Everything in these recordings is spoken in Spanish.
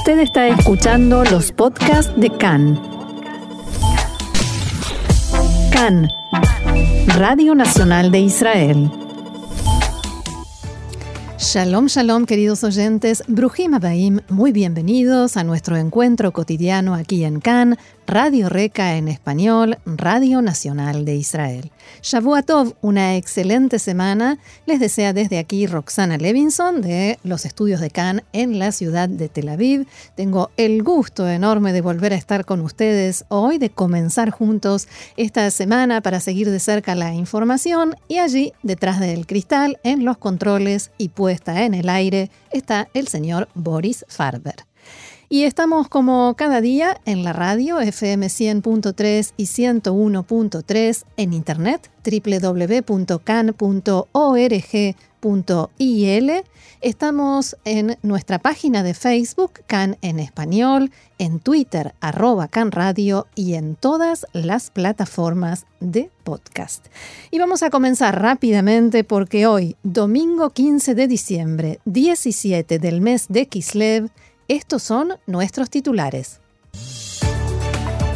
Usted está escuchando los podcasts de CAN. CAN, Radio Nacional de Israel. Shalom, shalom, queridos oyentes. Brujim Abaim, muy bienvenidos a nuestro encuentro cotidiano aquí en CAN Radio Reca en español, Radio Nacional de Israel. Shavuatov, una excelente semana. Les desea desde aquí Roxana Levinson de los estudios de Cannes en la ciudad de Tel Aviv. Tengo el gusto enorme de volver a estar con ustedes hoy, de comenzar juntos esta semana para seguir de cerca la información y allí, detrás del cristal, en los controles y puesta en el aire, está el señor Boris Farber. Y estamos como cada día en la radio FM 100.3 y 101.3 en internet www.can.org.il. Estamos en nuestra página de Facebook, Can en español, en Twitter, arroba Can Radio y en todas las plataformas de podcast. Y vamos a comenzar rápidamente porque hoy, domingo 15 de diciembre, 17 del mes de Kislev, estos son nuestros titulares.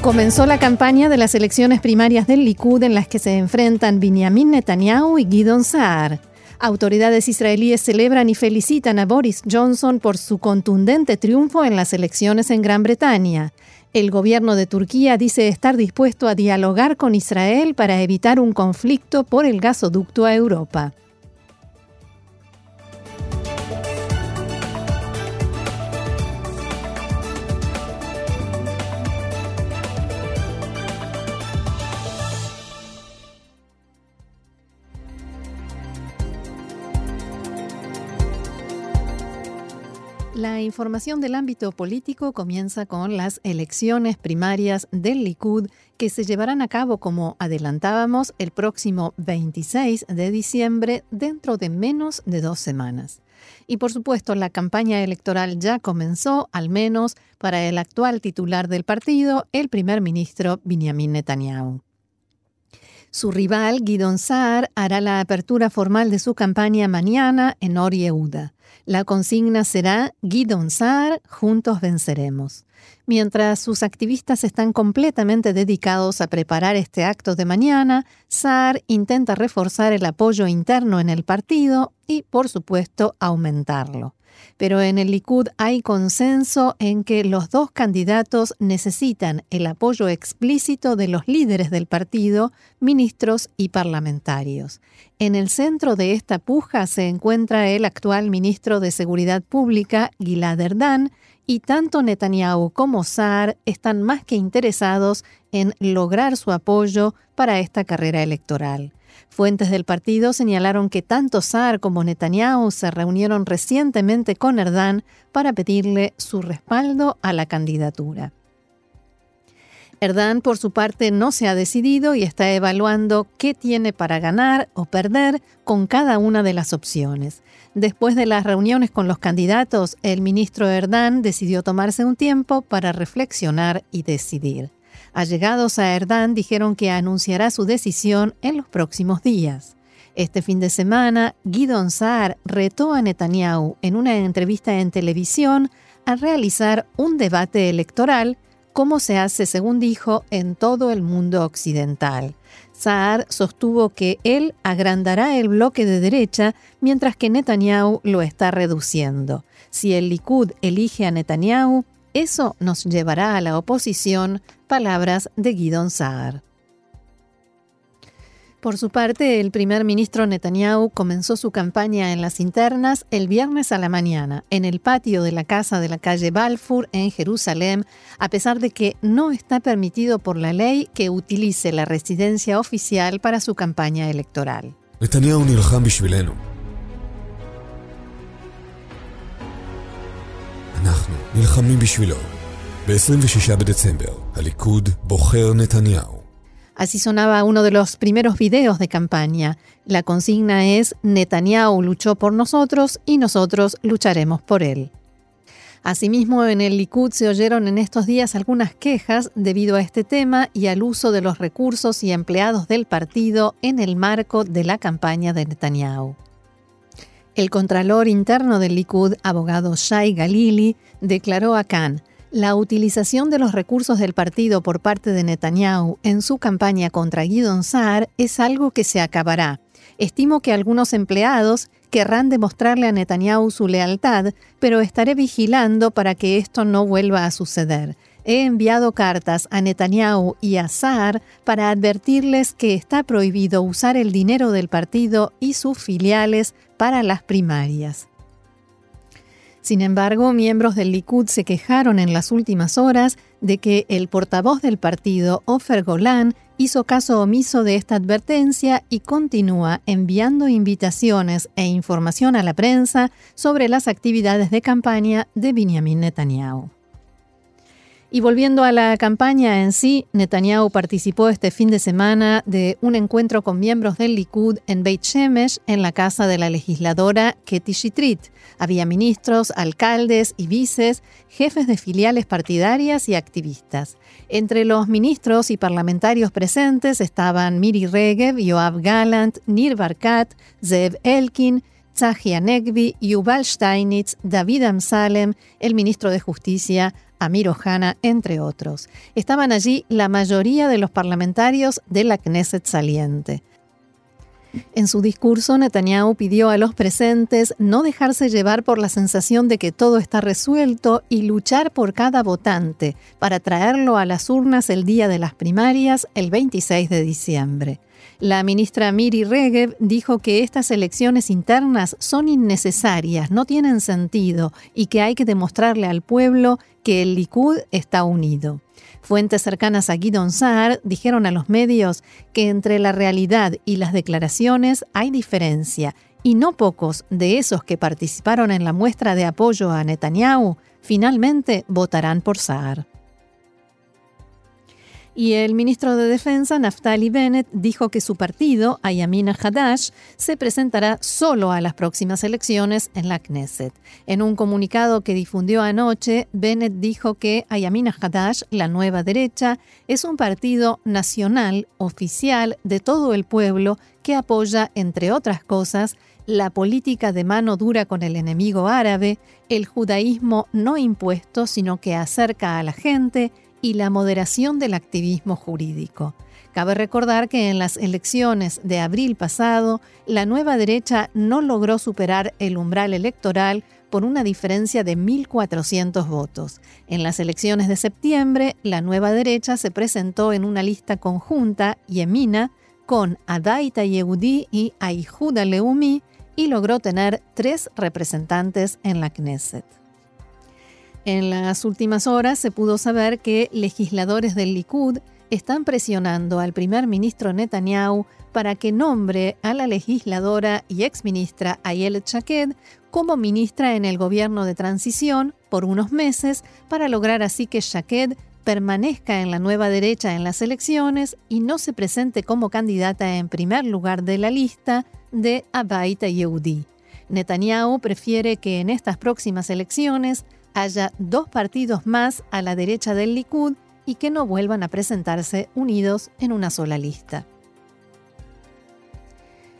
Comenzó la campaña de las elecciones primarias del Likud en las que se enfrentan Benjamin Netanyahu y Gidon Saar. Autoridades israelíes celebran y felicitan a Boris Johnson por su contundente triunfo en las elecciones en Gran Bretaña. El gobierno de Turquía dice estar dispuesto a dialogar con Israel para evitar un conflicto por el gasoducto a Europa. La información del ámbito político comienza con las elecciones primarias del Likud que se llevarán a cabo, como adelantábamos, el próximo 26 de diciembre, dentro de menos de dos semanas. Y por supuesto, la campaña electoral ya comenzó, al menos para el actual titular del partido, el primer ministro Benjamin Netanyahu. Su rival, Guidon Saar, hará la apertura formal de su campaña mañana en Or La consigna será Guidon Saar, juntos venceremos. Mientras sus activistas están completamente dedicados a preparar este acto de mañana, Saar intenta reforzar el apoyo interno en el partido y, por supuesto, aumentarlo pero en el Likud hay consenso en que los dos candidatos necesitan el apoyo explícito de los líderes del partido, ministros y parlamentarios. En el centro de esta puja se encuentra el actual ministro de Seguridad Pública, Gilad Erdan, y tanto Netanyahu como Saar están más que interesados en lograr su apoyo para esta carrera electoral. Fuentes del partido señalaron que tanto Saar como Netanyahu se reunieron recientemente con Erdán para pedirle su respaldo a la candidatura. Erdán, por su parte, no se ha decidido y está evaluando qué tiene para ganar o perder con cada una de las opciones. Después de las reuniones con los candidatos, el ministro Erdán decidió tomarse un tiempo para reflexionar y decidir. Allegados a Erdán dijeron que anunciará su decisión en los próximos días. Este fin de semana, Guidon Saar retó a Netanyahu en una entrevista en televisión a realizar un debate electoral, como se hace, según dijo, en todo el mundo occidental. Saar sostuvo que él agrandará el bloque de derecha mientras que Netanyahu lo está reduciendo. Si el Likud elige a Netanyahu, eso nos llevará a la oposición, palabras de Guidon Saar. Por su parte, el primer ministro Netanyahu comenzó su campaña en las internas el viernes a la mañana, en el patio de la casa de la calle Balfour en Jerusalén, a pesar de que no está permitido por la ley que utilice la residencia oficial para su campaña electoral. Netanyahu Así sonaba uno de los primeros videos de campaña. La consigna es Netanyahu luchó por nosotros y nosotros lucharemos por él. Asimismo, en el Likud se oyeron en estos días algunas quejas debido a este tema y al uso de los recursos y empleados del partido en el marco de la campaña de Netanyahu. El contralor interno del Likud, abogado Shai Galili, declaró a Khan, la utilización de los recursos del partido por parte de Netanyahu en su campaña contra Guidon Saar es algo que se acabará. Estimo que algunos empleados querrán demostrarle a Netanyahu su lealtad, pero estaré vigilando para que esto no vuelva a suceder. He enviado cartas a Netanyahu y a Saar para advertirles que está prohibido usar el dinero del partido y sus filiales para las primarias. Sin embargo, miembros del Likud se quejaron en las últimas horas de que el portavoz del partido, Ofer Golan, hizo caso omiso de esta advertencia y continúa enviando invitaciones e información a la prensa sobre las actividades de campaña de Benjamin Netanyahu. Y volviendo a la campaña en sí, Netanyahu participó este fin de semana de un encuentro con miembros del Likud en Beit Shemesh, en la casa de la legisladora Keti Shitrit. Había ministros, alcaldes y vices, jefes de filiales partidarias y activistas. Entre los ministros y parlamentarios presentes estaban Miri Regev, Yoav Galant, Nir Barkat, Zev Elkin, Tzahi Negvi, Yuval Steinitz, David Amsalem, el ministro de Justicia, Amir Ohana, entre otros. Estaban allí la mayoría de los parlamentarios de la Knesset saliente. En su discurso, Netanyahu pidió a los presentes no dejarse llevar por la sensación de que todo está resuelto y luchar por cada votante para traerlo a las urnas el día de las primarias, el 26 de diciembre. La ministra Miri Regev dijo que estas elecciones internas son innecesarias, no tienen sentido y que hay que demostrarle al pueblo que el Likud está unido. Fuentes cercanas a Guidon Saar dijeron a los medios que entre la realidad y las declaraciones hay diferencia y no pocos de esos que participaron en la muestra de apoyo a Netanyahu finalmente votarán por Saar. Y el ministro de Defensa, Naftali Bennett, dijo que su partido, Ayamina Hadash, se presentará solo a las próximas elecciones en la Knesset. En un comunicado que difundió anoche, Bennett dijo que Ayamina Hadash, la nueva derecha, es un partido nacional, oficial, de todo el pueblo, que apoya, entre otras cosas, la política de mano dura con el enemigo árabe, el judaísmo no impuesto, sino que acerca a la gente, y la moderación del activismo jurídico. Cabe recordar que en las elecciones de abril pasado, la nueva derecha no logró superar el umbral electoral por una diferencia de 1.400 votos. En las elecciones de septiembre, la nueva derecha se presentó en una lista conjunta, Yemina, con Adaita Yehudi y Aihuda Leumi, y logró tener tres representantes en la Knesset. En las últimas horas se pudo saber que legisladores del Likud están presionando al primer ministro Netanyahu para que nombre a la legisladora y exministra Ayelet Shaked como ministra en el gobierno de transición por unos meses para lograr así que Shaked permanezca en la nueva derecha en las elecciones y no se presente como candidata en primer lugar de la lista de Abaita Yehudi. Netanyahu prefiere que en estas próximas elecciones haya dos partidos más a la derecha del Likud y que no vuelvan a presentarse unidos en una sola lista.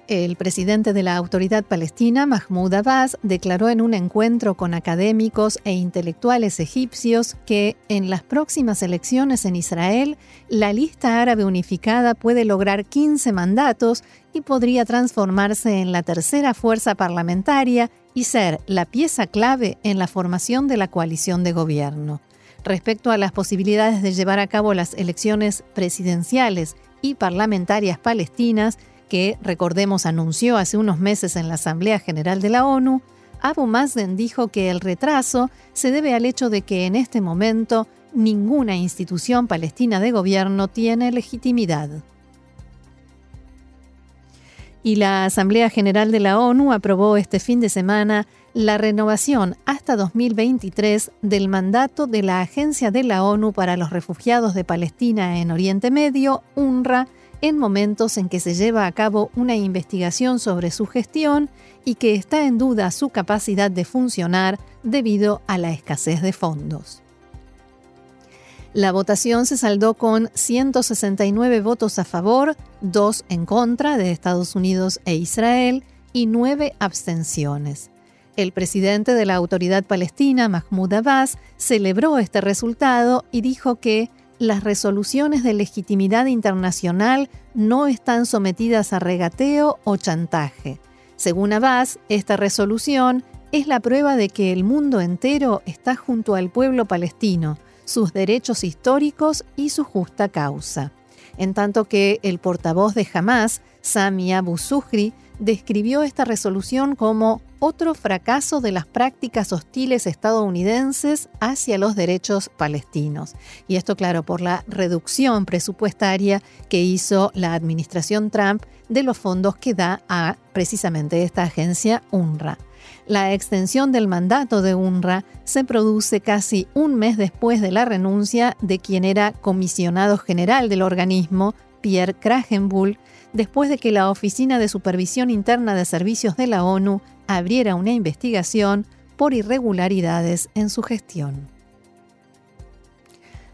El presidente de la Autoridad Palestina, Mahmoud Abbas, declaró en un encuentro con académicos e intelectuales egipcios que en las próximas elecciones en Israel, la lista árabe unificada puede lograr 15 mandatos y podría transformarse en la tercera fuerza parlamentaria y ser la pieza clave en la formación de la coalición de gobierno. Respecto a las posibilidades de llevar a cabo las elecciones presidenciales y parlamentarias palestinas, que, recordemos, anunció hace unos meses en la Asamblea General de la ONU, Abu Mazden dijo que el retraso se debe al hecho de que en este momento ninguna institución palestina de gobierno tiene legitimidad. Y la Asamblea General de la ONU aprobó este fin de semana la renovación hasta 2023 del mandato de la Agencia de la ONU para los Refugiados de Palestina en Oriente Medio, UNRWA, en momentos en que se lleva a cabo una investigación sobre su gestión y que está en duda su capacidad de funcionar debido a la escasez de fondos. La votación se saldó con 169 votos a favor, 2 en contra de Estados Unidos e Israel y nueve abstenciones. El presidente de la Autoridad Palestina, Mahmoud Abbas, celebró este resultado y dijo que las resoluciones de legitimidad internacional no están sometidas a regateo o chantaje. Según Abbas, esta resolución es la prueba de que el mundo entero está junto al pueblo palestino, sus derechos históricos y su justa causa. En tanto que el portavoz de Hamas, Sami Abu Zuhri, describió esta resolución como otro fracaso de las prácticas hostiles estadounidenses hacia los derechos palestinos. Y esto, claro, por la reducción presupuestaria que hizo la administración Trump de los fondos que da a precisamente esta agencia UNRWA. La extensión del mandato de UNRWA se produce casi un mes después de la renuncia de quien era comisionado general del organismo, Pierre Kragenbull, después de que la Oficina de Supervisión Interna de Servicios de la ONU abriera una investigación por irregularidades en su gestión.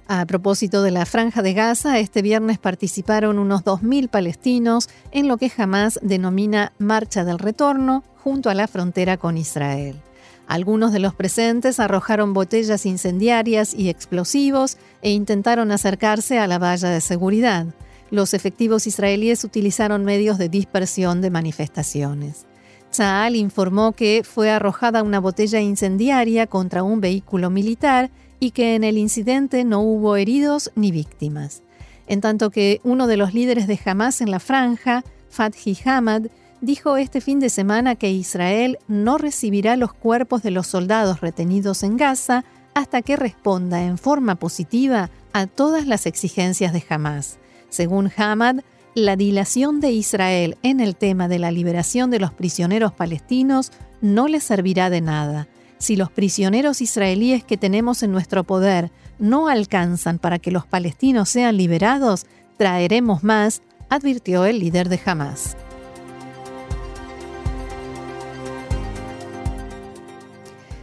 A propósito de la franja de Gaza, este viernes participaron unos 2.000 palestinos en lo que jamás denomina Marcha del Retorno junto a la frontera con Israel. Algunos de los presentes arrojaron botellas incendiarias y explosivos e intentaron acercarse a la valla de seguridad. Los efectivos israelíes utilizaron medios de dispersión de manifestaciones. Tzal informó que fue arrojada una botella incendiaria contra un vehículo militar y que en el incidente no hubo heridos ni víctimas. En tanto que uno de los líderes de Hamas en la franja, Fathi Hamad, dijo este fin de semana que Israel no recibirá los cuerpos de los soldados retenidos en Gaza hasta que responda en forma positiva a todas las exigencias de Hamas. Según Hamad, la dilación de Israel en el tema de la liberación de los prisioneros palestinos no le servirá de nada. Si los prisioneros israelíes que tenemos en nuestro poder no alcanzan para que los palestinos sean liberados, traeremos más, advirtió el líder de Hamas.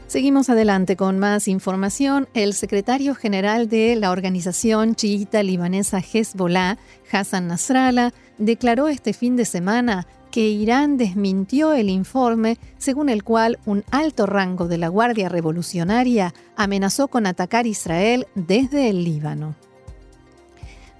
Seguimos adelante con más información. El secretario general de la organización chiita libanesa Hezbollah, Hassan Nasrallah, declaró este fin de semana que Irán desmintió el informe según el cual un alto rango de la Guardia Revolucionaria amenazó con atacar Israel desde el Líbano.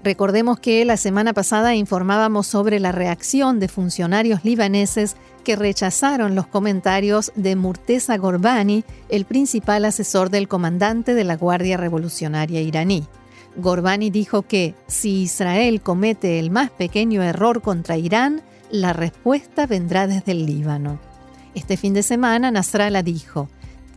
Recordemos que la semana pasada informábamos sobre la reacción de funcionarios libaneses rechazaron los comentarios de Murteza Gorbani, el principal asesor del comandante de la Guardia Revolucionaria iraní. Gorbani dijo que si Israel comete el más pequeño error contra Irán, la respuesta vendrá desde el Líbano. Este fin de semana Nasrallah dijo,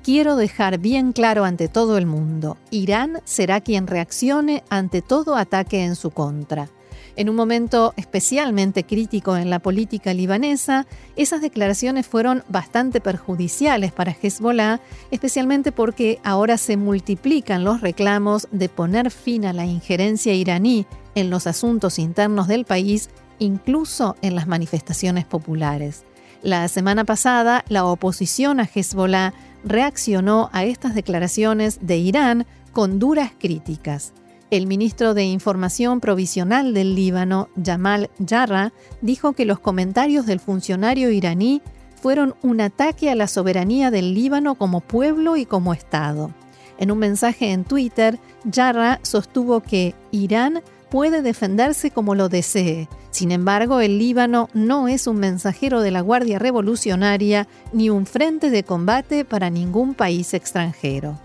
Quiero dejar bien claro ante todo el mundo, Irán será quien reaccione ante todo ataque en su contra. En un momento especialmente crítico en la política libanesa, esas declaraciones fueron bastante perjudiciales para Hezbollah, especialmente porque ahora se multiplican los reclamos de poner fin a la injerencia iraní en los asuntos internos del país, incluso en las manifestaciones populares. La semana pasada, la oposición a Hezbollah reaccionó a estas declaraciones de Irán con duras críticas. El ministro de Información Provisional del Líbano, Jamal Jarrah, dijo que los comentarios del funcionario iraní fueron un ataque a la soberanía del Líbano como pueblo y como Estado. En un mensaje en Twitter, Jarrah sostuvo que Irán puede defenderse como lo desee, sin embargo, el Líbano no es un mensajero de la Guardia Revolucionaria ni un frente de combate para ningún país extranjero.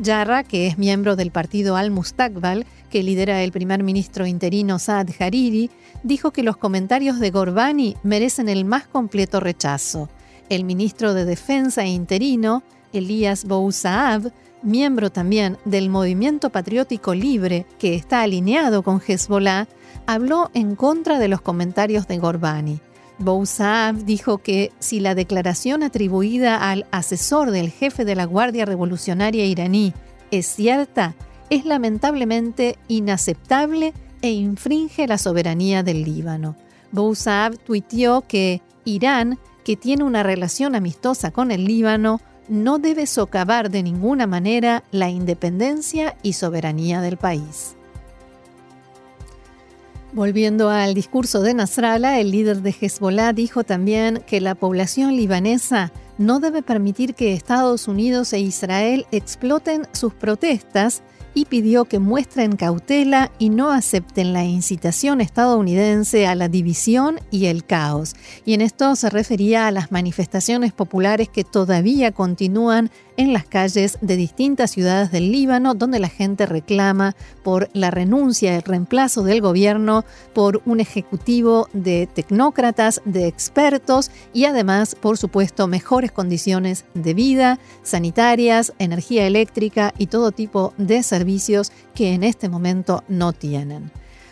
Yarra, que es miembro del partido Al-Mustakbal, que lidera el primer ministro interino Saad Hariri, dijo que los comentarios de Gorbani merecen el más completo rechazo. El ministro de Defensa interino, Elías Bousaab, miembro también del Movimiento Patriótico Libre, que está alineado con Hezbollah, habló en contra de los comentarios de Gorbani. Bousaab dijo que si la declaración atribuida al asesor del jefe de la Guardia Revolucionaria iraní es cierta, es lamentablemente inaceptable e infringe la soberanía del Líbano. Bousaab tuiteó que Irán, que tiene una relación amistosa con el Líbano, no debe socavar de ninguna manera la independencia y soberanía del país. Volviendo al discurso de Nasrallah, el líder de Hezbollah dijo también que la población libanesa no debe permitir que Estados Unidos e Israel exploten sus protestas y pidió que muestren cautela y no acepten la incitación estadounidense a la división y el caos. Y en esto se refería a las manifestaciones populares que todavía continúan en las calles de distintas ciudades del Líbano, donde la gente reclama por la renuncia, el reemplazo del gobierno por un ejecutivo de tecnócratas, de expertos y además, por supuesto, mejores condiciones de vida, sanitarias, energía eléctrica y todo tipo de servicios que en este momento no tienen.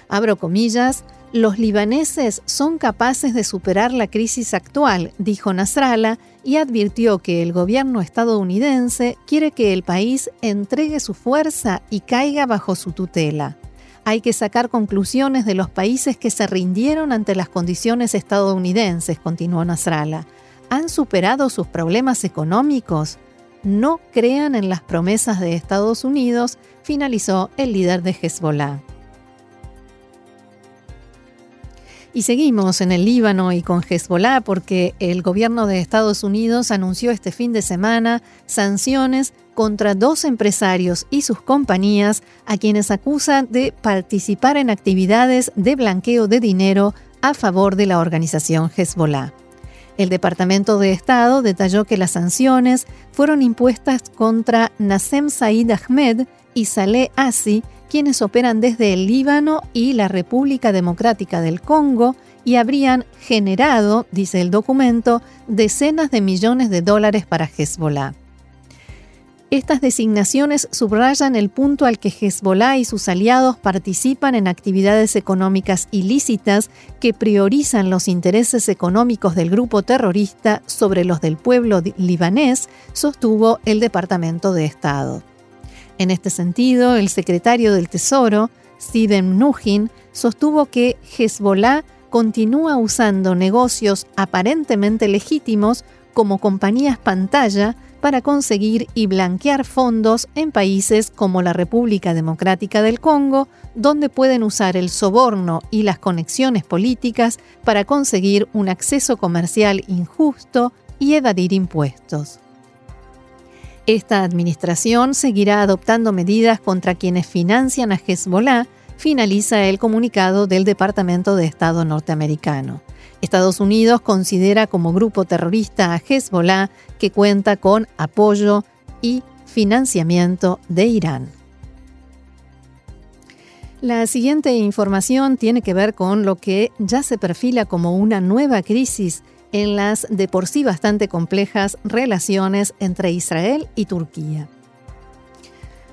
Abro comillas, los libaneses son capaces de superar la crisis actual, dijo Nasrallah, y advirtió que el gobierno estadounidense quiere que el país entregue su fuerza y caiga bajo su tutela. Hay que sacar conclusiones de los países que se rindieron ante las condiciones estadounidenses, continuó Nasrallah. ¿Han superado sus problemas económicos? No crean en las promesas de Estados Unidos, finalizó el líder de Hezbollah. Y seguimos en el Líbano y con Hezbollah porque el gobierno de Estados Unidos anunció este fin de semana sanciones contra dos empresarios y sus compañías a quienes acusan de participar en actividades de blanqueo de dinero a favor de la organización Hezbollah. El Departamento de Estado detalló que las sanciones fueron impuestas contra Nassem Said Ahmed y Saleh Asi, quienes operan desde el Líbano y la República Democrática del Congo y habrían generado, dice el documento, decenas de millones de dólares para Hezbollah. Estas designaciones subrayan el punto al que Hezbollah y sus aliados participan en actividades económicas ilícitas que priorizan los intereses económicos del grupo terrorista sobre los del pueblo libanés, sostuvo el Departamento de Estado. En este sentido, el secretario del Tesoro, Steven Mnuchin, sostuvo que Hezbollah continúa usando negocios aparentemente legítimos como compañías pantalla para conseguir y blanquear fondos en países como la República Democrática del Congo, donde pueden usar el soborno y las conexiones políticas para conseguir un acceso comercial injusto y evadir impuestos. Esta administración seguirá adoptando medidas contra quienes financian a Hezbollah, finaliza el comunicado del Departamento de Estado norteamericano. Estados Unidos considera como grupo terrorista a Hezbollah que cuenta con apoyo y financiamiento de Irán. La siguiente información tiene que ver con lo que ya se perfila como una nueva crisis en las de por sí bastante complejas relaciones entre Israel y Turquía.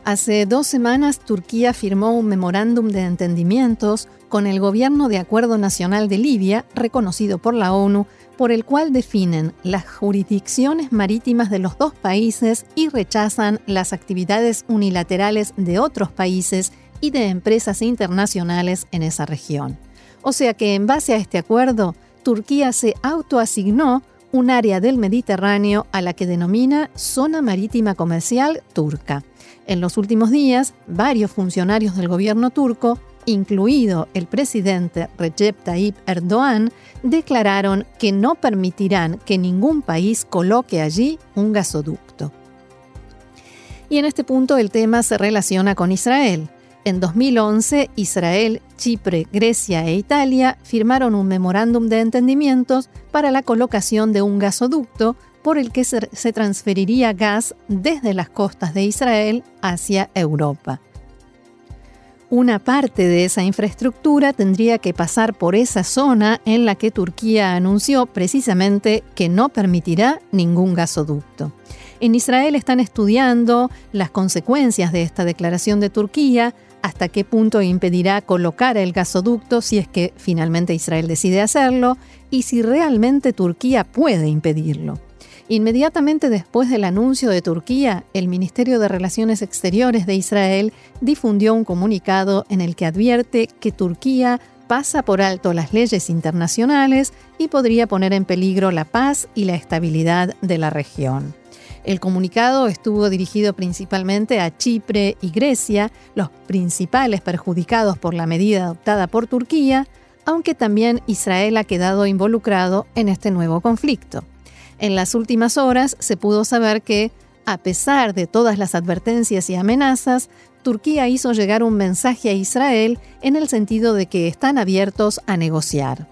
Hace dos semanas Turquía firmó un memorándum de entendimientos con el Gobierno de Acuerdo Nacional de Libia, reconocido por la ONU, por el cual definen las jurisdicciones marítimas de los dos países y rechazan las actividades unilaterales de otros países y de empresas internacionales en esa región. O sea que en base a este acuerdo, Turquía se autoasignó un área del Mediterráneo a la que denomina Zona Marítima Comercial Turca. En los últimos días, varios funcionarios del gobierno turco, incluido el presidente Recep Tayyip Erdogan, declararon que no permitirán que ningún país coloque allí un gasoducto. Y en este punto el tema se relaciona con Israel. En 2011, Israel, Chipre, Grecia e Italia firmaron un memorándum de entendimientos para la colocación de un gasoducto por el que se transferiría gas desde las costas de Israel hacia Europa. Una parte de esa infraestructura tendría que pasar por esa zona en la que Turquía anunció precisamente que no permitirá ningún gasoducto. En Israel están estudiando las consecuencias de esta declaración de Turquía, hasta qué punto impedirá colocar el gasoducto si es que finalmente Israel decide hacerlo y si realmente Turquía puede impedirlo. Inmediatamente después del anuncio de Turquía, el Ministerio de Relaciones Exteriores de Israel difundió un comunicado en el que advierte que Turquía pasa por alto las leyes internacionales y podría poner en peligro la paz y la estabilidad de la región. El comunicado estuvo dirigido principalmente a Chipre y Grecia, los principales perjudicados por la medida adoptada por Turquía, aunque también Israel ha quedado involucrado en este nuevo conflicto. En las últimas horas se pudo saber que, a pesar de todas las advertencias y amenazas, Turquía hizo llegar un mensaje a Israel en el sentido de que están abiertos a negociar.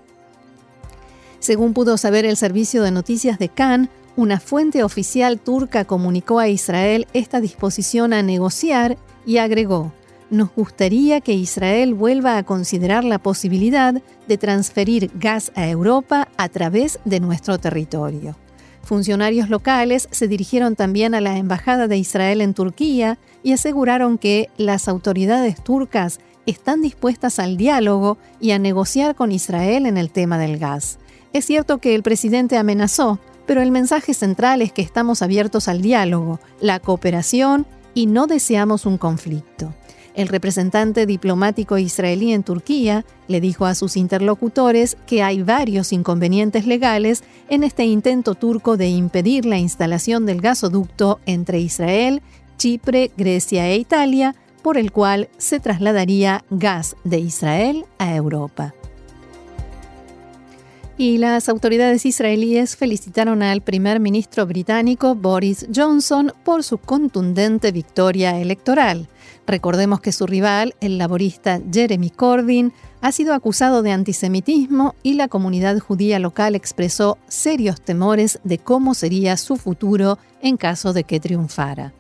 Según pudo saber el servicio de noticias de Cannes, una fuente oficial turca comunicó a Israel esta disposición a negociar y agregó, nos gustaría que Israel vuelva a considerar la posibilidad de transferir gas a Europa a través de nuestro territorio. Funcionarios locales se dirigieron también a la Embajada de Israel en Turquía y aseguraron que las autoridades turcas están dispuestas al diálogo y a negociar con Israel en el tema del gas. Es cierto que el presidente amenazó, pero el mensaje central es que estamos abiertos al diálogo, la cooperación y no deseamos un conflicto. El representante diplomático israelí en Turquía le dijo a sus interlocutores que hay varios inconvenientes legales en este intento turco de impedir la instalación del gasoducto entre Israel, Chipre, Grecia e Italia, por el cual se trasladaría gas de Israel a Europa. Y las autoridades israelíes felicitaron al primer ministro británico Boris Johnson por su contundente victoria electoral. Recordemos que su rival, el laborista Jeremy Corbyn, ha sido acusado de antisemitismo y la comunidad judía local expresó serios temores de cómo sería su futuro en caso de que triunfara.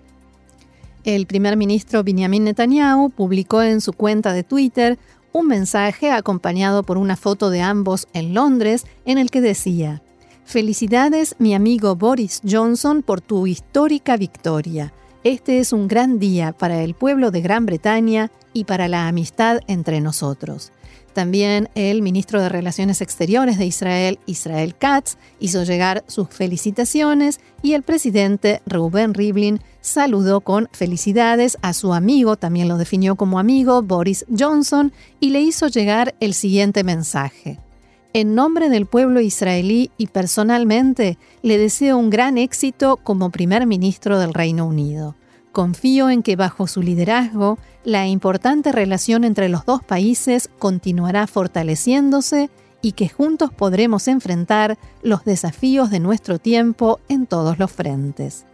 El primer ministro Benjamin Netanyahu publicó en su cuenta de Twitter un mensaje acompañado por una foto de ambos en Londres en el que decía, Felicidades mi amigo Boris Johnson por tu histórica victoria. Este es un gran día para el pueblo de Gran Bretaña y para la amistad entre nosotros. También el ministro de Relaciones Exteriores de Israel, Israel Katz, hizo llegar sus felicitaciones y el presidente Reuben Rivlin saludó con felicidades a su amigo, también lo definió como amigo, Boris Johnson, y le hizo llegar el siguiente mensaje. En nombre del pueblo israelí y personalmente le deseo un gran éxito como primer ministro del Reino Unido. Confío en que bajo su liderazgo la importante relación entre los dos países continuará fortaleciéndose y que juntos podremos enfrentar los desafíos de nuestro tiempo en todos los frentes.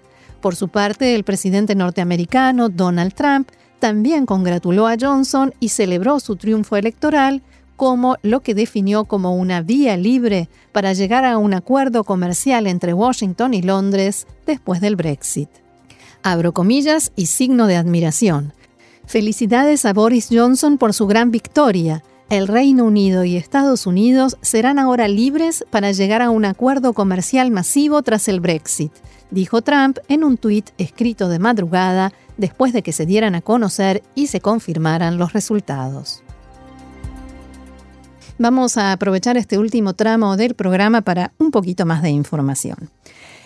Por su parte, el presidente norteamericano Donald Trump también congratuló a Johnson y celebró su triunfo electoral como lo que definió como una vía libre para llegar a un acuerdo comercial entre Washington y Londres después del Brexit. Abro comillas y signo de admiración. Felicidades a Boris Johnson por su gran victoria. El Reino Unido y Estados Unidos serán ahora libres para llegar a un acuerdo comercial masivo tras el Brexit, dijo Trump en un tuit escrito de madrugada después de que se dieran a conocer y se confirmaran los resultados. Vamos a aprovechar este último tramo del programa para un poquito más de información.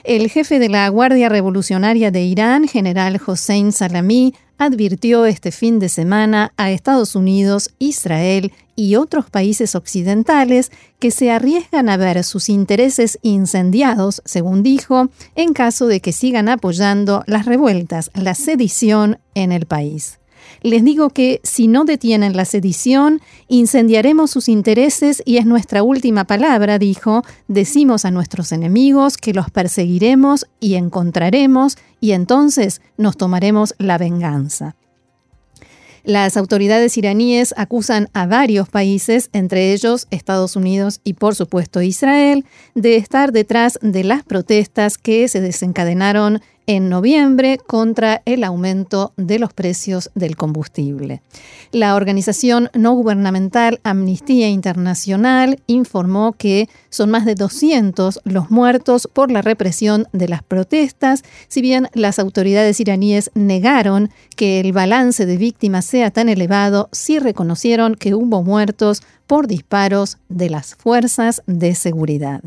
El jefe de la Guardia Revolucionaria de Irán, general Hossein Salami, advirtió este fin de semana a Estados Unidos, Israel y otros países occidentales que se arriesgan a ver sus intereses incendiados, según dijo, en caso de que sigan apoyando las revueltas, la sedición en el país. Les digo que si no detienen la sedición, incendiaremos sus intereses y es nuestra última palabra, dijo. Decimos a nuestros enemigos que los perseguiremos y encontraremos y entonces nos tomaremos la venganza. Las autoridades iraníes acusan a varios países, entre ellos Estados Unidos y por supuesto Israel, de estar detrás de las protestas que se desencadenaron en noviembre contra el aumento de los precios del combustible. La organización no gubernamental Amnistía Internacional informó que son más de 200 los muertos por la represión de las protestas, si bien las autoridades iraníes negaron que el balance de víctimas sea tan elevado, sí reconocieron que hubo muertos por disparos de las fuerzas de seguridad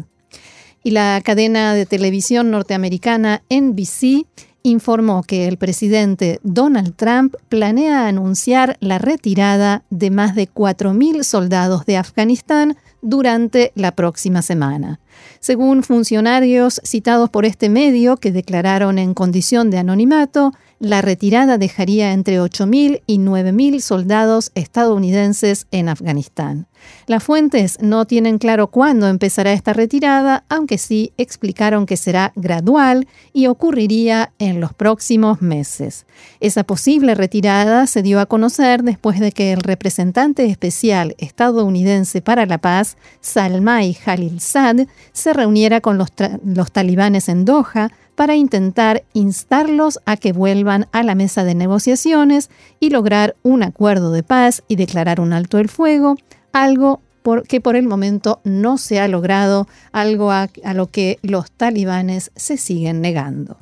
y la cadena de televisión norteamericana NBC informó que el presidente Donald Trump planea anunciar la retirada de más de 4.000 soldados de Afganistán durante la próxima semana. Según funcionarios citados por este medio, que declararon en condición de anonimato, la retirada dejaría entre 8.000 y 9.000 soldados estadounidenses en Afganistán. Las fuentes no tienen claro cuándo empezará esta retirada, aunque sí explicaron que será gradual y ocurriría en los próximos meses. Esa posible retirada se dio a conocer después de que el representante especial estadounidense para la paz, Salmai Khalilzad, se reuniera con los, los talibanes en Doha para intentar instarlos a que vuelvan a la mesa de negociaciones y lograr un acuerdo de paz y declarar un alto el fuego, algo que por el momento no se ha logrado, algo a, a lo que los talibanes se siguen negando.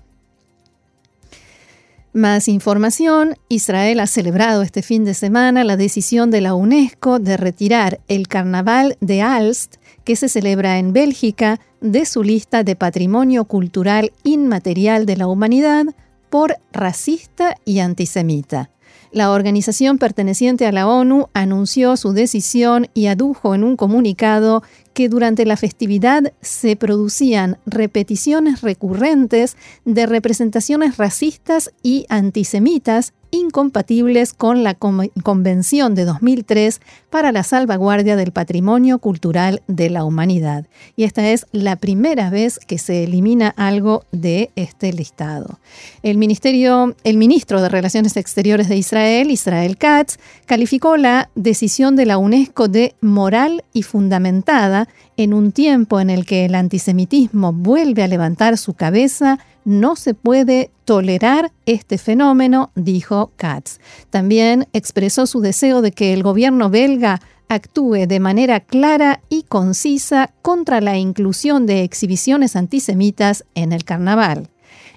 Más información, Israel ha celebrado este fin de semana la decisión de la UNESCO de retirar el carnaval de Alst, que se celebra en Bélgica, de su lista de patrimonio cultural inmaterial de la humanidad por racista y antisemita. La organización perteneciente a la ONU anunció su decisión y adujo en un comunicado que durante la festividad se producían repeticiones recurrentes de representaciones racistas y antisemitas incompatibles con la Convención de 2003 para la salvaguardia del patrimonio cultural de la humanidad. Y esta es la primera vez que se elimina algo de este listado. El, ministerio, el ministro de Relaciones Exteriores de Israel, Israel Katz, calificó la decisión de la UNESCO de moral y fundamentada en un tiempo en el que el antisemitismo vuelve a levantar su cabeza no se puede tolerar este fenómeno, dijo Katz. También expresó su deseo de que el gobierno belga actúe de manera clara y concisa contra la inclusión de exhibiciones antisemitas en el carnaval.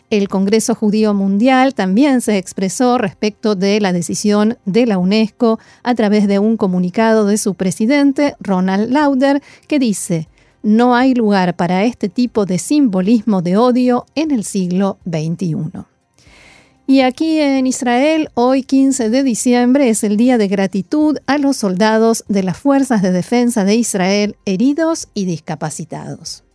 El Congreso Judío Mundial también se expresó respecto de la decisión de la UNESCO a través de un comunicado de su presidente, Ronald Lauder, que dice, no hay lugar para este tipo de simbolismo de odio en el siglo XXI. Y aquí en Israel, hoy 15 de diciembre, es el día de gratitud a los soldados de las Fuerzas de Defensa de Israel heridos y discapacitados.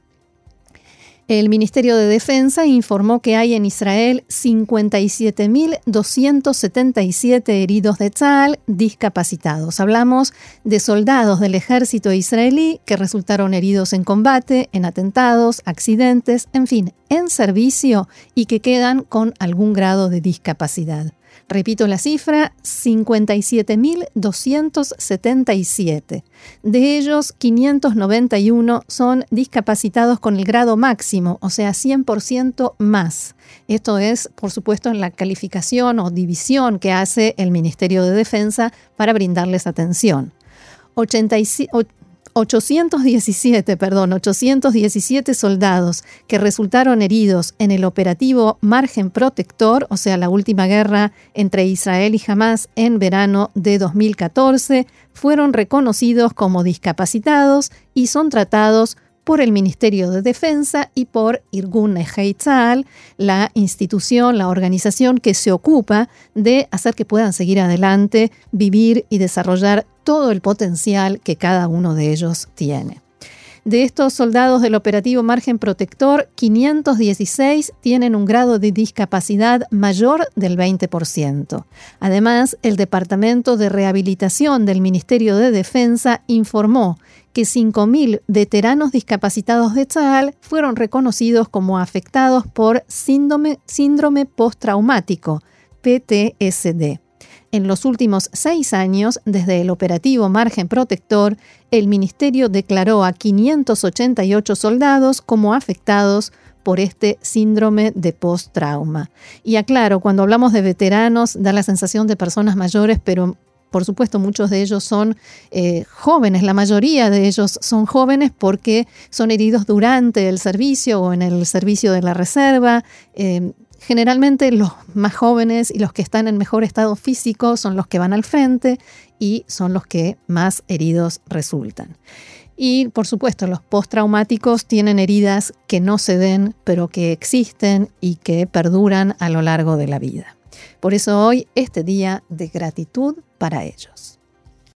El Ministerio de Defensa informó que hay en Israel 57.277 heridos de Tzal discapacitados. Hablamos de soldados del ejército israelí que resultaron heridos en combate, en atentados, accidentes, en fin, en servicio y que quedan con algún grado de discapacidad. Repito la cifra, 57.277. De ellos, 591 son discapacitados con el grado máximo, o sea, 100% más. Esto es, por supuesto, en la calificación o división que hace el Ministerio de Defensa para brindarles atención. 817, perdón, 817 soldados que resultaron heridos en el operativo Margen Protector, o sea, la última guerra entre Israel y Hamas en verano de 2014, fueron reconocidos como discapacitados y son tratados por el Ministerio de Defensa y por Irgun Heitzal, la institución, la organización que se ocupa de hacer que puedan seguir adelante, vivir y desarrollar todo el potencial que cada uno de ellos tiene. De estos soldados del operativo Margen Protector, 516 tienen un grado de discapacidad mayor del 20%. Además, el Departamento de Rehabilitación del Ministerio de Defensa informó que 5.000 veteranos discapacitados de Tzal fueron reconocidos como afectados por síndrome, síndrome postraumático, PTSD. En los últimos seis años, desde el operativo Margen Protector, el Ministerio declaró a 588 soldados como afectados por este síndrome de post-trauma. Y aclaro, cuando hablamos de veteranos, da la sensación de personas mayores, pero por supuesto muchos de ellos son eh, jóvenes, la mayoría de ellos son jóvenes porque son heridos durante el servicio o en el servicio de la reserva. Eh, Generalmente los más jóvenes y los que están en mejor estado físico son los que van al frente y son los que más heridos resultan. Y por supuesto, los postraumáticos tienen heridas que no se ven, pero que existen y que perduran a lo largo de la vida. Por eso hoy este día de gratitud para ellos.